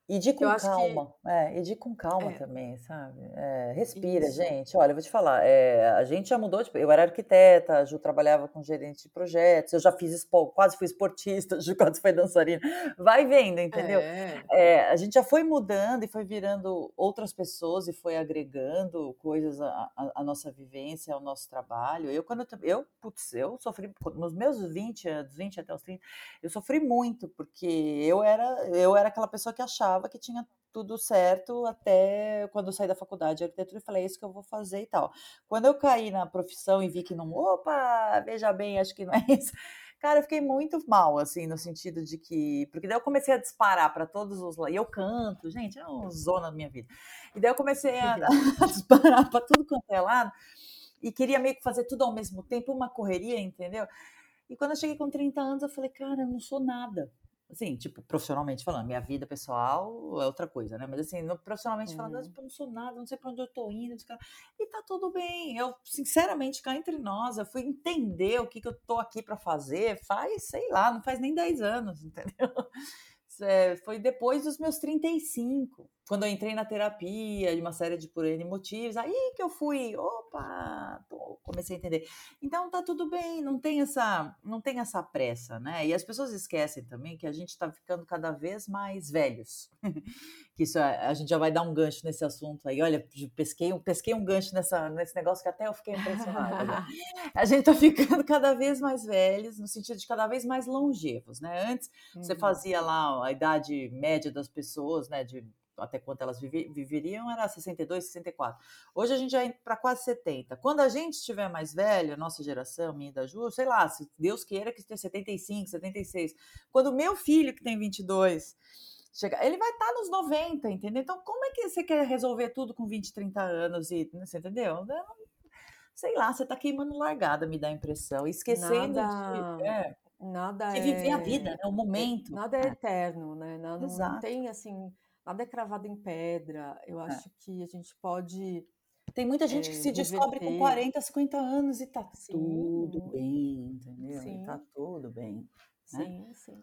E de com calma, que... é, e de com calma é. também, sabe? É, respira, Isso. gente. Olha, eu vou te falar, é, a gente já mudou, tipo, eu era arquiteta, a Ju trabalhava com gerente de projetos, eu já fiz, expo, quase fui esportista, a Ju quase foi dançarina. Vai vendo, entendeu? É. é. a gente já foi mudando e foi virando outras pessoas e foi agregando coisas à, à nossa vivência, ao nosso trabalho. Eu, quando eu, eu, putz, eu sofri, nos meus 20, dos 20 até os 30, eu sofri muito, porque eu era, eu era aquela pessoa que achava achava que tinha tudo certo até quando eu saí da faculdade de arquitetura e falei, é isso que eu vou fazer e tal. Quando eu caí na profissão e vi que não, opa, veja bem, acho que não é isso. Cara, eu fiquei muito mal, assim, no sentido de que. Porque daí eu comecei a disparar para todos os. E eu canto, gente, é uma zona da minha vida. E daí eu comecei a, a disparar para tudo quanto é lado e queria meio que fazer tudo ao mesmo tempo, uma correria, entendeu? E quando eu cheguei com 30 anos, eu falei, cara, eu não sou nada. Assim, tipo, profissionalmente falando, minha vida pessoal é outra coisa, né? Mas assim, profissionalmente uhum. falando, eu não sou nada, não sei para onde eu tô indo, e tá tudo bem. Eu, sinceramente, cá entre nós, eu fui entender o que, que eu tô aqui para fazer faz, sei lá, não faz nem 10 anos, entendeu? É, foi depois dos meus 35. Quando eu entrei na terapia, de uma série de por N motivos, aí que eu fui, opa, tô, comecei a entender. Então tá tudo bem, não tem essa, não tem essa pressa, né? E as pessoas esquecem também que a gente está ficando cada vez mais velhos. que isso é, a gente já vai dar um gancho nesse assunto aí. Olha, pesquei, pesquei um gancho nessa, nesse negócio que até eu fiquei impressionada. Né? a gente tá ficando cada vez mais velhos, no sentido de cada vez mais longevos, né? Antes uhum. você fazia lá a idade média das pessoas, né? De até quanto elas viveriam era 62, 64. Hoje a gente já entra para quase 70. Quando a gente estiver mais velho, nossa geração, minha da Ju, sei lá, se Deus queira que esteja 75, 76. Quando o meu filho, que tem 22, chegar, ele vai estar tá nos 90, entendeu? Então, como é que você quer resolver tudo com 20, 30 anos e, você entendeu? sei lá, você está queimando largada, me dá a impressão, esquecendo nada, de, é, nada de viver a vida, né? o momento. Nada é eterno, né? Não, não tem assim nada é cravado em pedra. Eu é. acho é. que a gente pode. Tem muita gente é, que se descobre com 40, 50 anos e tá sim. tudo bem, entendeu? Sim. E tá tudo bem. Né? Sim, sim.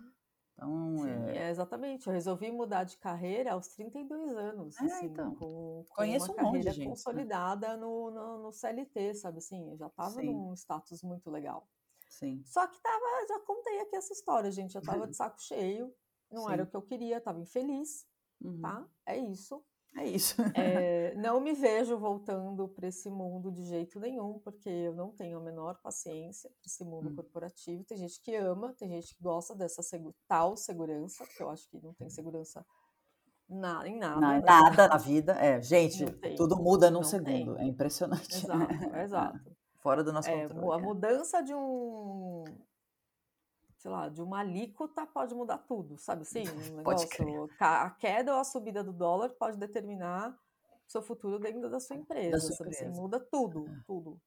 Então, sim, é... é... exatamente. Eu resolvi mudar de carreira aos 32 anos. É, assim, então. Com, com Conheço uma um carreira gente, né? consolidada né? no, no, no, CLT, sabe assim? Eu já estava num status muito legal. Sim. Só que tava, já contei aqui essa história, gente. Eu tava de saco cheio, não sim. era o que eu queria, tava infeliz uhum. tá? É isso. É isso. É, não me vejo voltando para esse mundo de jeito nenhum, porque eu não tenho a menor paciência para esse mundo hum. corporativo. Tem gente que ama, tem gente que gosta dessa segu tal segurança, que eu acho que não tem segurança na, em nada. Não, né? Nada na vida. É, gente, tudo muda num segundo. Tem. É impressionante. Exato, exato. Fora do nosso é, controle. A é. mudança de um sei lá, de uma alíquota pode mudar tudo, sabe assim? Um negócio, a queda ou a subida do dólar pode determinar o seu futuro dentro da sua empresa, da sua sabe assim? empresa. Assim? Muda tudo, é. tudo.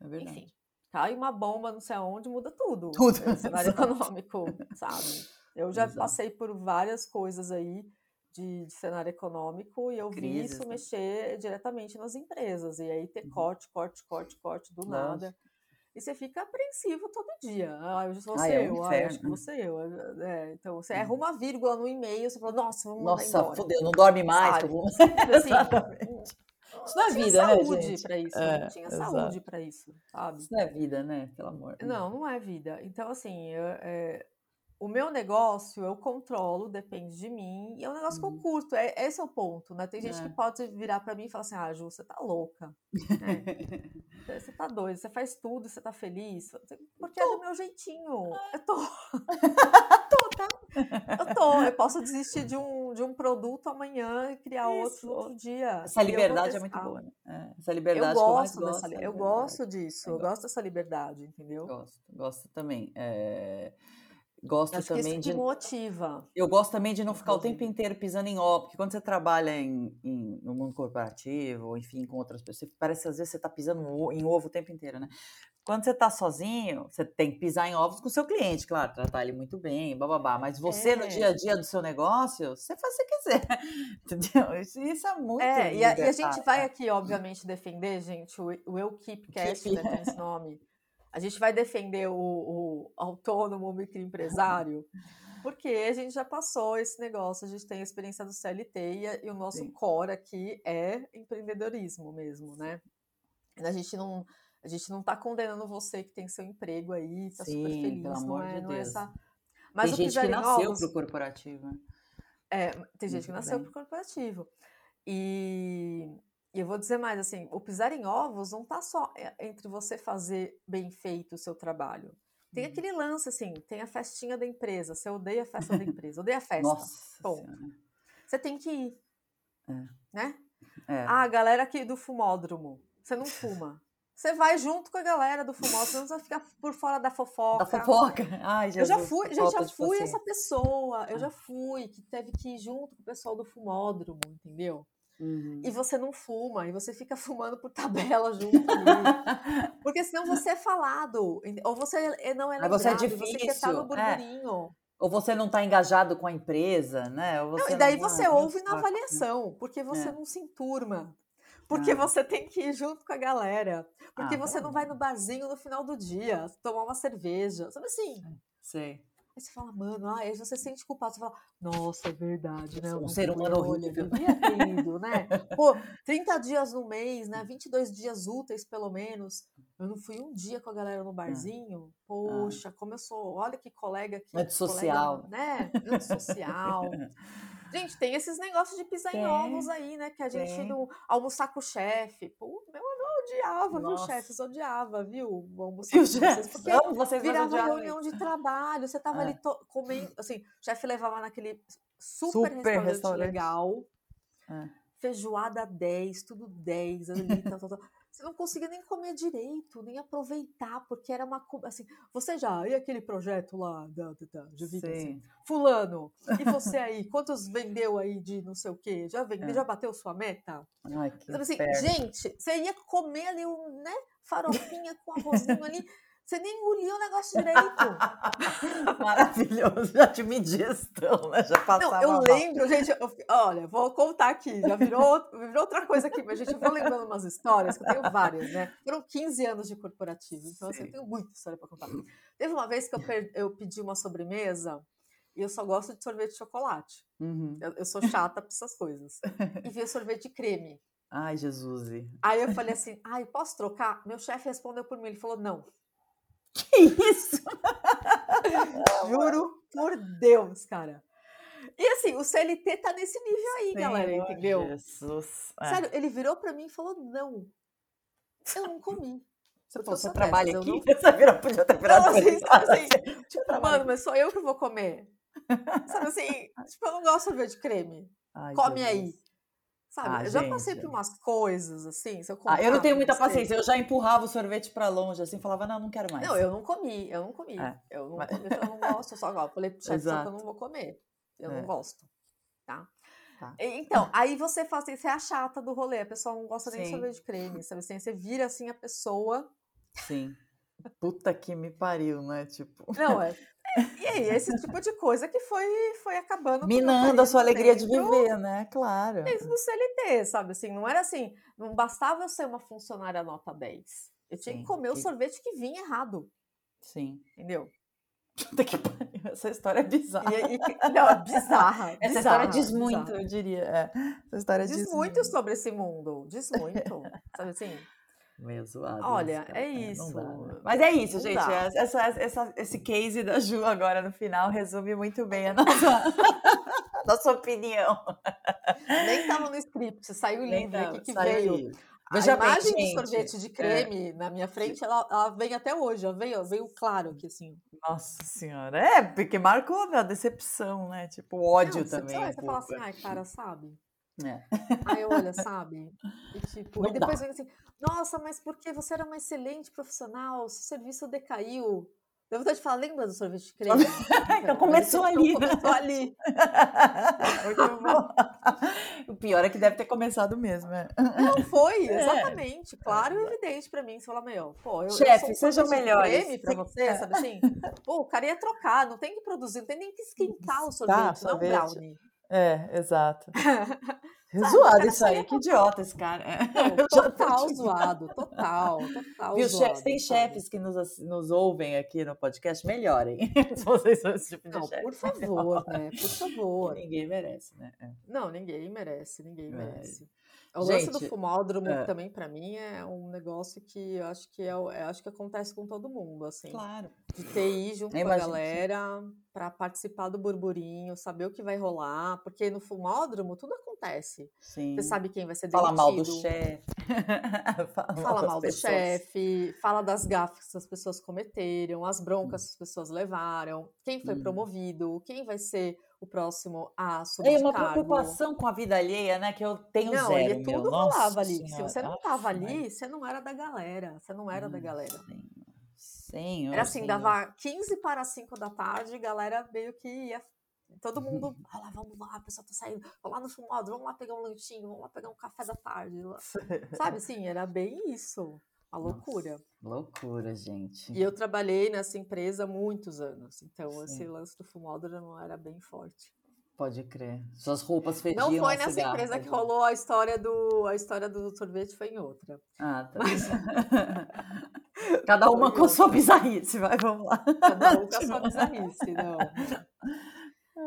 É verdade. Enfim, cai uma bomba não sei aonde, muda tudo. Tudo. No cenário econômico, sabe? Eu já Exato. passei por várias coisas aí de, de, cenário econômico e eu Crises, vi isso né? mexer diretamente nas empresas. E aí ter uhum. corte, corte, corte, corte do Nossa. nada. E você fica apreensivo todo dia. Ah, hoje vou ser é um eu, ah, acho que ser eu. É, então, você erra uma vírgula no e-mail, você fala, nossa, vamos Nossa, embora. fodeu, não dorme mais. Tô... Assim, isso não é vida, né, saúde para isso. É, não tinha exato. saúde para isso, sabe? Isso não é vida, né? Pelo amor. Não, não é vida. Então, assim, eu, é, o meu negócio eu controlo, depende de mim, e é um negócio uhum. que eu uhum. curto. É, esse é o ponto, né? Tem gente é. que pode virar para mim e falar assim: ah, Ju, você tá louca. É. você tá doida, você faz tudo, você tá feliz. Porque tô. é do meu jeitinho. Eu tô. tô, tá? Eu tô. Eu posso desistir de um, de um produto amanhã e criar Isso. outro outro dia. Essa liberdade é muito boa, né? É, essa liberdade eu gosto eu dessa, Eu gosto disso, eu, eu gosto dessa liberdade, entendeu? Gosto, gosto também. É... Gosto Acho também de. motiva. Eu gosto também de não ficar o tempo inteiro pisando em ovo, porque quando você trabalha em, em, no mundo corporativo, ou enfim, com outras pessoas, parece que às vezes você está pisando em ovo o tempo inteiro, né? Quando você está sozinho, você tem que pisar em ovos com o seu cliente, claro, tratar ele muito bem, bababá. Mas você, é. no dia a dia do seu negócio, você faz o que você quiser. Entendeu? Isso, isso é muito. É, e a, e a, gente vai aqui, obviamente, defender, gente, o, o Eu Keep Cast, né, tem esse nome. A gente vai defender o, o autônomo, o microempresário, porque a gente já passou esse negócio, a gente tem a experiência do CLT e, o nosso Sim. core aqui é empreendedorismo mesmo, né? A gente não a gente não está condenando você que tem seu emprego aí, está super feliz, pelo amor é, de é Deus. essa... Mas tem gente que nasceu para o corporativo. É, tem gente que nasceu para o corporativo. E e eu vou dizer mais assim, o pisar em ovos não tá só entre você fazer bem feito o seu trabalho. Tem uhum. aquele lance assim, tem a festinha da empresa, você odeia a festa da empresa, odeia a festa. Nossa ponto. Você tem que ir. É. Né? É. Ah, a galera aqui do fumódromo, você não fuma. Você vai junto com a galera do fumódromo, você vai ficar por fora da fofoca. Da fofoca. Ai, Jesus, eu já fui, gente, já fui essa pessoa. Eu já fui, que teve que ir junto com o pessoal do fumódromo, entendeu? Uhum. E você não fuma, e você fica fumando por tabela junto. Porque senão você é falado, ou você é, não é lembrado, você, é difícil, você estar no é. burburinho. É. Ou você não está engajado com a empresa, né? Não, e daí não, você ouve na avaliação, porque você é. não se enturma. Porque ah. você tem que ir junto com a galera. Porque ah, você não vai no barzinho no final do dia tomar uma cerveja. Sabe assim? Sei. Aí você fala, mano, ah, aí você se sente culpado, você fala, nossa, é verdade, né? Um ser humano horrível. Devia ter ido, né? Pô, 30 dias no mês, né? 22 dias úteis, pelo menos. Eu não fui um dia com a galera no barzinho. Poxa, como eu sou, olha que colega aqui. Antissocial. Colega, né? Antissocial. Gente, tem esses negócios de pisar tem, em ovos aí, né? Que a gente tem. não almoçar com o chefe. Pô, meu odiava, Nossa. viu, chefes? Odiava, viu? Vamos viu, vocês, porque Amo vocês virava reunião de trabalho, você tava é. ali comendo, assim, o chefe levava naquele super, super restaurante, restaurante, legal, é. feijoada 10, tudo 10, ali, tal, tal, tal você não conseguia nem comer direito, nem aproveitar, porque era uma assim, você já, e aquele projeto lá da, da, de vida, assim, fulano, e você aí, quantos vendeu aí de não sei o quê? Já vendeu, é. já bateu sua meta? Ai, que assim, gente, você ia comer ali um, né, farofinha com arrozinho ali, você nem engoliu o negócio direito. Maravilhoso, já tive indigestão, né? Já passava Não, eu mal. lembro, gente, eu, olha, vou contar aqui, já virou, virou outra coisa aqui, mas gente, eu vou lembrando umas histórias, que eu tenho várias, né? Foram 15 anos de corporativo, então assim, eu tenho muita história para contar. Teve uma vez que eu, per, eu pedi uma sobremesa e eu só gosto de sorvete de chocolate. Uhum. Eu, eu, sou chata para essas coisas. E vi sorvete de creme. Ai, Jesus. Aí eu falei assim, ai, posso trocar? Meu chefe respondeu por mim, ele falou, não. Que isso? Juro por Deus, cara. E assim, o CLT tá nesse nível aí, Senhor galera, entendeu? Jesus. É. Sério, ele virou pra mim e falou: não, eu não comi. Você, falou, você trabalha aqui? Não... Você virou, podia ter virado não, assim, assim, tipo, mano, mas sou eu que vou comer. Sabe assim, tipo, eu não gosto de ver de creme. Ai, Come aí. Sabe? Ah, eu já gente. passei por umas coisas assim. Eu, ah, eu não tenho muita paciência. Eu já empurrava o sorvete para longe, assim, falava, não, não quero mais. Não, eu não comi, eu não comi. É. Eu não comi, eu não gosto, eu só falei pro chefe, só que eu não vou comer. Eu é. não gosto. Tá? Tá. Então, aí você faz assim, você é a chata do rolê, a pessoa não gosta nem de sorvete de creme, sabe assim? Você vira assim a pessoa. Sim. Puta que me pariu, né? Tipo. Não, é. E aí, esse tipo de coisa que foi, foi acabando. Minando a sua alegria de viver, né? Claro. Desde do CLT, sabe? Assim, não era assim, não bastava eu ser uma funcionária nota 10. Eu tinha Sim, que comer que... o sorvete que vinha errado. Sim. Entendeu? Essa história é bizarra. E, e, não, é bizarra. Essa bizarra, história diz muito, bizarra. eu diria. É. Essa história diz, diz muito, muito sobre esse mundo. Diz muito. sabe assim? Meio zoado. Olha, é isso. Dá, né? Mas é isso, não gente. Essa, essa, esse case da Ju agora no final resume muito bem a nossa, nossa opinião. Nem estava no script, saiu o livro aqui que veio. Veja a imagem bem, do sorvete de é. creme é. na minha frente, ela, ela, vem até hoje, ela veio, veio claro aqui, assim. Nossa senhora, é, porque marcou a decepção, né? Tipo, ódio não, também. Você, você fala assim, ai, cara, sabe? É. Aí olha, sabe? E, tipo, e depois vem assim, nossa, mas porque você era uma excelente profissional, seu serviço decaiu. Deu vontade de falar, lembra do sorvete de creme? então começou ali. Então começou ali. o pior é que deve ter começado mesmo. É. Não, foi, é. exatamente. É. Claro e evidente pra mim. Você fala, meu, pô, eu, Chefe, eu seja melhor. creme pra você, sabe assim? Pô, o cara ia trocar, não tem que produzir, não tem nem que esquentar o sorvete, tá, não sorvete. brownie. É, exato. zoado isso aí, que idiota esse cara. Não, total zoado, total, total Viu, chefes, tem chefes que nos, nos ouvem aqui no podcast, melhorem. Se vocês são esse tipo de Não, por favor, né? Por favor. ninguém merece, né? É. Não, ninguém merece, ninguém merece. O lance do fumódromo é. também, para mim, é um negócio que eu acho que, é, eu acho que acontece com todo mundo, assim. Claro. De ter ir junto com a galera para participar do burburinho, saber o que vai rolar, porque no fumódromo tudo acontece. Sim. Você sabe quem vai ser demitido. Fala mal do chefe. fala, fala mal, do chefe, fala das gafes que as pessoas cometeram, as broncas hum. que as pessoas levaram, quem foi hum. promovido, quem vai ser o próximo a subir É uma preocupação com a vida alheia, né? Que eu tenho não, zero. Não, tudo rolava ali. Se você não estava ali, você não era da galera. Você não era hum, da galera. Senhor, era assim, senhor. dava 15 para 5 da tarde, galera meio que ia. Todo mundo, ah lá, vamos lá, a pessoa tá saindo, vamos lá no fumado, vamos lá pegar um lanchinho, vamos lá pegar um café da tarde. Sabe assim, era bem isso. A loucura. Nossa, loucura, gente. E eu trabalhei nessa empresa há muitos anos, então Sim. esse lance do fumódromo era bem forte. Pode crer. Suas roupas fediam Não foi nessa empresa que rolou a história do a história do sorvete, foi em outra. Ah, tá. Mas... Cada uma com a sua bizarrice, vai, vamos lá. Cada uma com a sua bizarrice, não.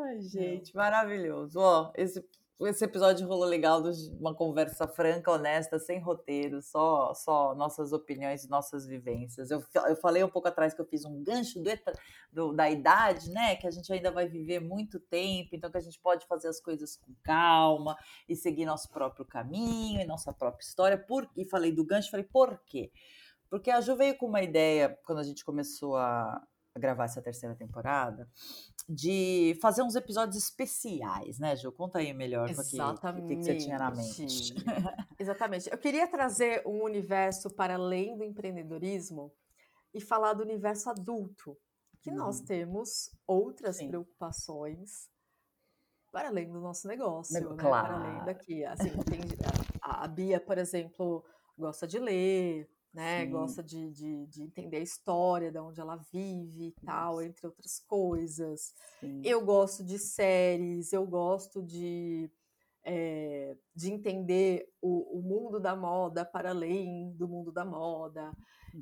Ai, gente, maravilhoso. Ó, esse esse episódio rolou legal, uma conversa franca, honesta, sem roteiro, só, só nossas opiniões e nossas vivências. Eu, eu falei um pouco atrás que eu fiz um gancho do, do, da idade, né? Que a gente ainda vai viver muito tempo, então que a gente pode fazer as coisas com calma e seguir nosso próprio caminho e nossa própria história. Por, e falei do gancho, falei, por quê? Porque a Ju veio com uma ideia, quando a gente começou a, gravar essa terceira temporada, de fazer uns episódios especiais, né, Ju? Conta aí melhor o que, que, você tinha na mente. Exatamente. Eu queria trazer um universo para além do empreendedorismo e falar do universo adulto, que hum. nós temos outras Sim. preocupações para além do nosso negócio, né? Claro. Para além daqui. Assim, tem, a, a Bia, por exemplo, gosta de ler, né? Sim. Gosta de, de, de, entender a história, de onde ela vive e tal, entre outras coisas. Sim. Eu gosto de séries, eu gosto de, é, de entender o, o, mundo da moda para além do mundo da moda,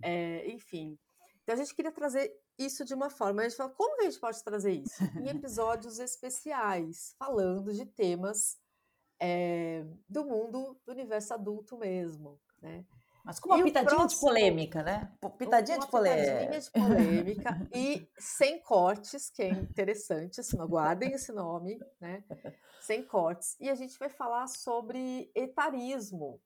é, enfim. Então a gente queria trazer isso de uma forma. A gente falou, como que a gente pode trazer isso? Em episódios especiais, falando de temas é, do mundo do universo adulto mesmo, né? Mas com uma e pitadinha próximo, de polêmica, né? Pitadinha de polêmica. Pitadinha de polêmica e sem cortes, que é interessante, assim, guardem esse nome, né? Sem cortes. E a gente vai falar sobre etarismo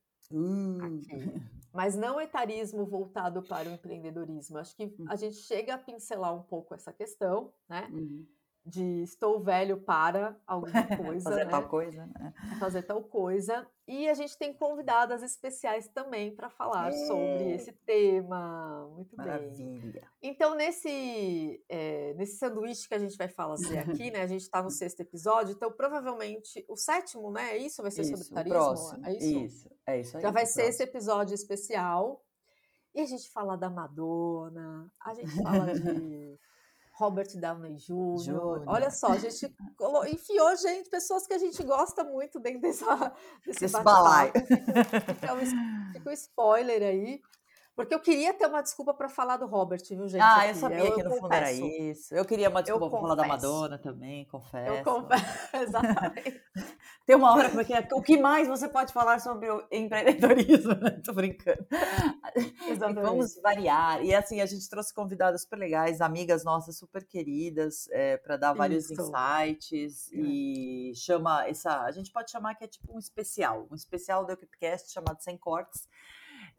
aqui. Mas não etarismo voltado para o empreendedorismo. Acho que a gente chega a pincelar um pouco essa questão, né? Uhum de estou velho para alguma coisa. fazer né? tal coisa, né? Fazer tal coisa. E a gente tem convidadas especiais também para falar é. sobre esse tema. Muito Maravilha. bem. Então, nesse, é, nesse sanduíche que a gente vai fazer aqui, né? A gente está no sexto episódio, então provavelmente o sétimo, né? É isso vai ser isso, sobre tarismo? Próximo. É isso? Isso, é isso aí. Já vai ser esse episódio especial. E a gente fala da Madonna, a gente fala de Robert Downey Jr. Olha só, a gente enfiou gente, pessoas que a gente gosta muito dentro dessa, desse Esse balaio. Fica um spoiler aí. Porque eu queria ter uma desculpa para falar do Robert, viu, gente? Ah, eu sabia eu, que no confesso. fundo era isso. Eu queria uma desculpa para falar da Madonna também, confesso. Eu confesso, exatamente. Tem uma hora porque é, o que mais você pode falar sobre o empreendedorismo, né? Tô brincando. Exatamente. Vamos variar. E assim, a gente trouxe convidadas super legais, amigas nossas super queridas, é, para dar vários isso. insights. É. E chama essa. A gente pode chamar que é tipo um especial, um especial do Equipcast chamado Sem Cortes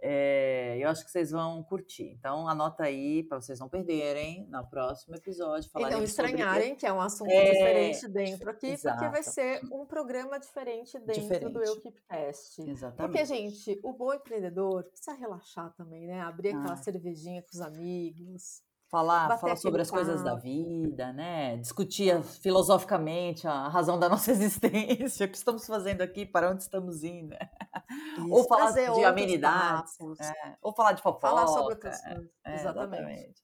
é, eu acho que vocês vão curtir. Então, anota aí para vocês não perderem no próximo episódio. E não estranharem, sobre... que é um assunto é, diferente dentro aqui, exato. porque vai ser um programa diferente dentro diferente. do Eukipcast. Exatamente. Porque, gente, o bom empreendedor precisa relaxar também, né? Abrir aquela ah. cervejinha com os amigos. Falar, falar sobre as coisas da vida, né? Discutir filosoficamente a razão da nossa existência, o que estamos fazendo aqui, para onde estamos indo. Isso, ou falar de amenidades, é, ou falar de fofoca. Falar sobre outras coisas. É, exatamente. exatamente.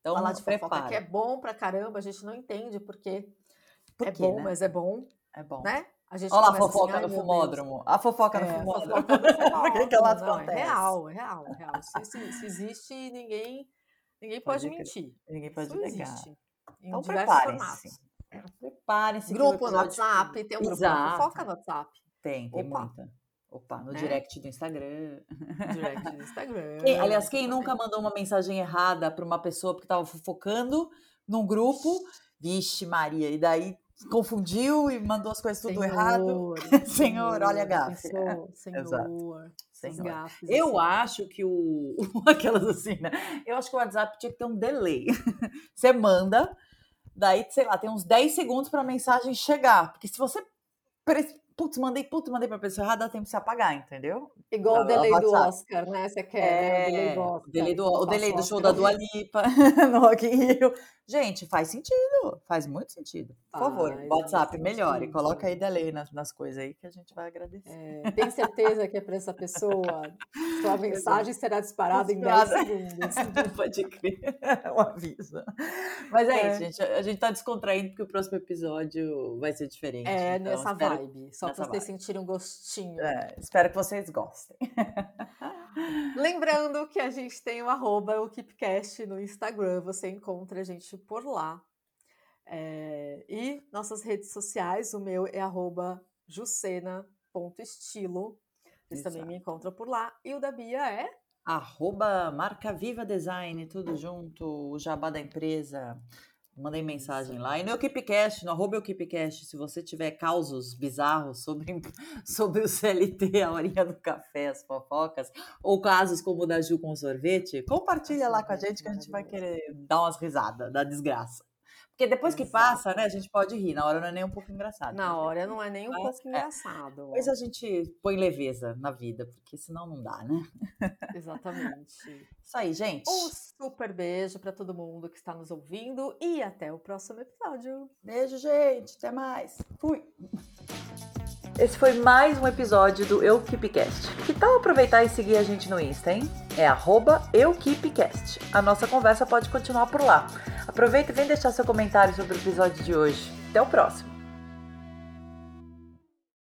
Então, falar de prepara. fofoca, que é bom pra caramba, a gente não entende porque Por é bom, né? mas é bom. É bom. Né? A gente Olha lá a fofoca assim, no fumódromo. A fofoca no é, fumódromo. Por que, que ela acontece? É real, é real, é real. Se, se, se existe, ninguém Ninguém pode, pode mentir. Ninguém pode Isso negar. Existe. Então preparem-se. Preparem-se. Grupo no WhatsApp, tem um grupo Exato. fofoca no WhatsApp. Tem, tem Opa. muita. Opa, no né? direct do Instagram. Direct do Instagram. Quem, aliás, quem nunca mandou uma mensagem errada para uma pessoa porque estava fofocando num grupo, vixe Maria, e daí confundiu e mandou as coisas tudo senhor, errado. Senhor, senhor, olha a gafe. Senhor, senhor, senhor. Eu assim. acho que o. Aquelas assim, né? Eu acho que o WhatsApp tinha que ter um delay. Você manda, daí, sei lá, tem uns 10 segundos para a mensagem chegar. Porque se você putz, mandei, putz, mandei pra pessoa errada, dá tempo de se apagar, entendeu? Igual o delay do Oscar, né? Você quer, é, né? O delay do Oscar. Delay do, o delay do show da Dua Lipa no Rock in Rio. Gente, faz sentido, faz muito sentido. Por favor, WhatsApp, melhore, coloca aí delay nas, nas coisas aí que a gente vai agradecer. É, tem certeza que é pra essa pessoa? Sua mensagem será disparada em 10 segundos. Pode crer, um aviso. Mas é, é, isso, gente. A gente está descontraindo porque o próximo episódio vai ser diferente. É, então, nessa vibe. Só para vocês sentirem um gostinho. É, espero que vocês gostem. Lembrando que a gente tem o arroba o Keepcast no Instagram. Você encontra a gente por lá. É, e nossas redes sociais, o meu é arroba jucena.estilo. Vocês Exato. também me encontram por lá. E o da Bia é? Arroba Marca Viva Design, tudo junto, o jabá da empresa. Mandei mensagem lá. E no Equipecast, no arroba Equipecast, se você tiver causos bizarros sobre, sobre o CLT, a horinha do café, as fofocas, ou casos como o da Ju com sorvete, compartilha lá com a gente que a gente vai querer dar umas risadas da desgraça. Porque depois que passa, né, a gente pode rir. Na hora não é nem um pouco engraçado. Na hora não é nem um pouco é. engraçado. Depois a gente põe leveza na vida, porque senão não dá, né? Exatamente. Isso aí, gente. Um super beijo para todo mundo que está nos ouvindo e até o próximo episódio. Beijo, gente. Até mais. Fui. Esse foi mais um episódio do EuKeepCast. Que tal aproveitar e seguir a gente no Insta, hein? É EuKeepCast. A nossa conversa pode continuar por lá. Aproveita e vem deixar seu comentário sobre o episódio de hoje. Até o próximo!